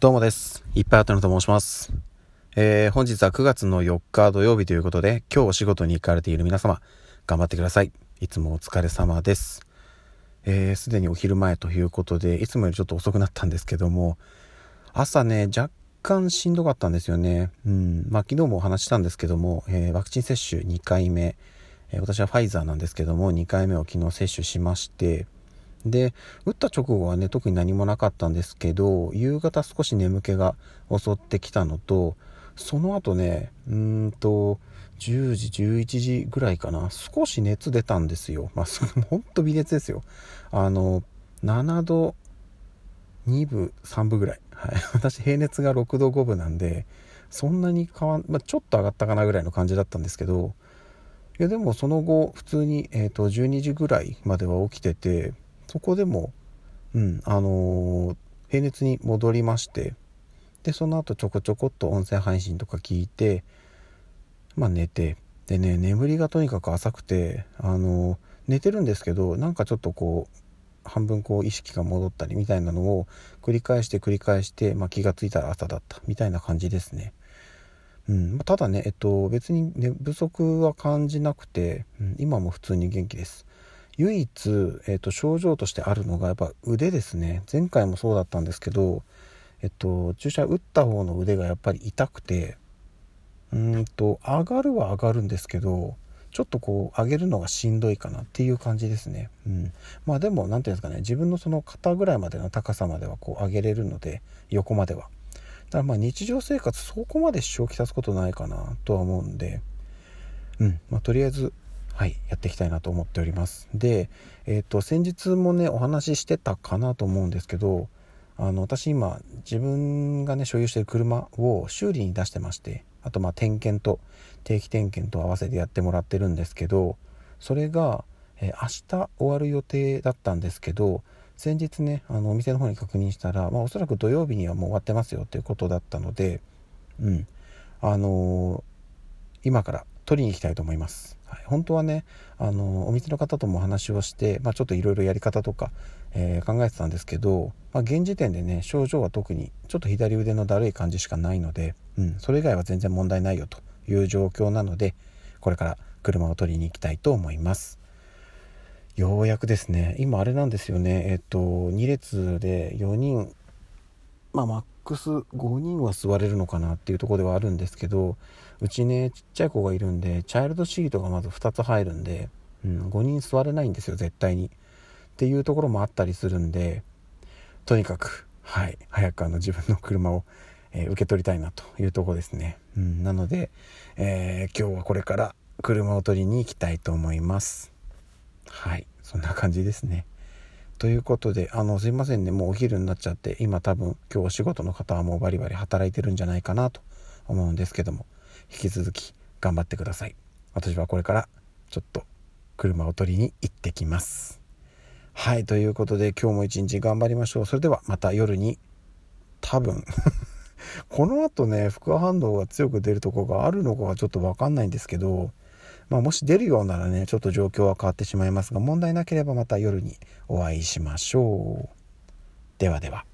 どうもです。いっぱいあったのと申します。えー、本日は9月の4日土曜日ということで、今日お仕事に行かれている皆様、頑張ってください。いつもお疲れ様です。えー、すでにお昼前ということで、いつもよりちょっと遅くなったんですけども、朝ね、若干しんどかったんですよね。うん。まあ、昨日もお話したんですけども、えー、ワクチン接種2回目、え私はファイザーなんですけども、2回目を昨日接種しまして、で打った直後はね特に何もなかったんですけど夕方少し眠気が襲ってきたのとその後ねうんと10時11時ぐらいかな少し熱出たんですよ。まあそれほんと微熱ですよ。あの7度2分3分ぐらい、はい、私平熱が6度5分なんでそんなに変わん、まあ、ちょっと上がったかなぐらいの感じだったんですけどいやでもその後普通に、えー、と12時ぐらいまでは起きててそこでも、うん、あのー平熱に戻りまして、で、その後ちょこちょこっと音声配信とか聞いて、まあ寝て、でね、眠りがとにかく浅くて、あのー寝てるんですけど、なんかちょっとこう、半分こう意識が戻ったりみたいなのを繰り返して繰り返して、まあ、気がついたら朝だったみたいな感じですね。うん、ただね、えっと、別に寝不足は感じなくて、うん、今も普通に元気です。唯一、えっと、症状としてあるのがやっぱ腕ですね。前回もそうだったんですけど、えっと、注射打った方の腕がやっぱり痛くてうんと上がるは上がるんですけどちょっとこう上げるのがしんどいかなっていう感じですね、うん、まあでも何ていうんですかね自分のその肩ぐらいまでの高さまではこう上げれるので横までは。だからまあ日常生活そこまで支障をきたすことないかなとは思うんでうん。まあとりあえずはい、やっていきたいなと思っております。で、えっ、と、先日もね、お話ししてたかなと思うんですけど、あの、私今、自分がね、所有してる車を修理に出してまして、あと、まあ、点検と、定期点検と合わせてやってもらってるんですけど、それが、えー明日終わる予定だったんですけど、先日ね、あの、お店の方に確認したら、まあ、おそらく土曜日にはもう終わってますよっていうことだったので、うん、あのー今から取りに行きたいと思います。はい、本当はねあのお店の方ともお話をして、まあ、ちょっといろいろやり方とか、えー考えてたんですけど、まあ、現時点でね症状は特にちょっと左腕のだるい感じしかないので、うん、それ以外は全然問題ないよという状況なのでこれから車を取りに行きたいと思います。ようやくですね今あれなんですよねえっと2列で4人まあックス5人は座れるのかなっていうとこではあるんですけどうちねちっちゃい子がいるんでチャイルドシートがまず2つ入るんで、うん、5人座れないんですよ絶対に。っていうところもあったりするんでとにかくはい早くあの自分の車を、えー受け取りたいなというとこですね、うん、なので、えー今日はこれから車を取りに行きたいと思います。はいそんな感じですね。ということで、あの、すいませんね、もうお昼になっちゃって、今多分今日お仕事の方はもうバリバリ働いてるんじゃないかなと思うんですけども、引き続き頑張ってください。私はこれからちょっと車を取りに行ってきます。はい、ということで今日も一日頑張りましょう。それではまた夜に、多分、この後ね、副反応が強く出るとこがあるのかはちょっとわかんないんですけど、まあ、もし出るようならね、ちょっと状況は変わってしまいますが、問題なければまた夜にお会いしましょう。ではでは。